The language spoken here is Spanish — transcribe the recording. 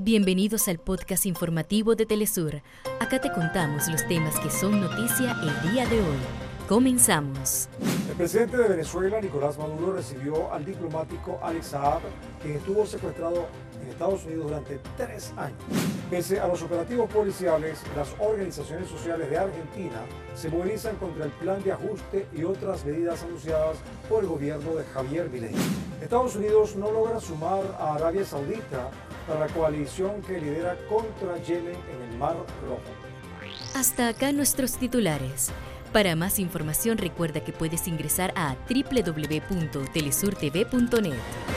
Bienvenidos al podcast informativo de Telesur. Acá te contamos los temas que son noticia el día de hoy. Comenzamos. El presidente de Venezuela, Nicolás Maduro, recibió al diplomático Alex Saab, quien estuvo secuestrado en Estados Unidos durante tres años. Pese a los operativos policiales, las organizaciones sociales de Argentina se movilizan contra el plan de ajuste y otras medidas anunciadas por el gobierno de Javier Milei. Estados Unidos no logra sumar a Arabia Saudita para la coalición que lidera contra Yemen en el Mar Rojo. Hasta acá nuestros titulares. Para más información recuerda que puedes ingresar a www.telesurtv.net.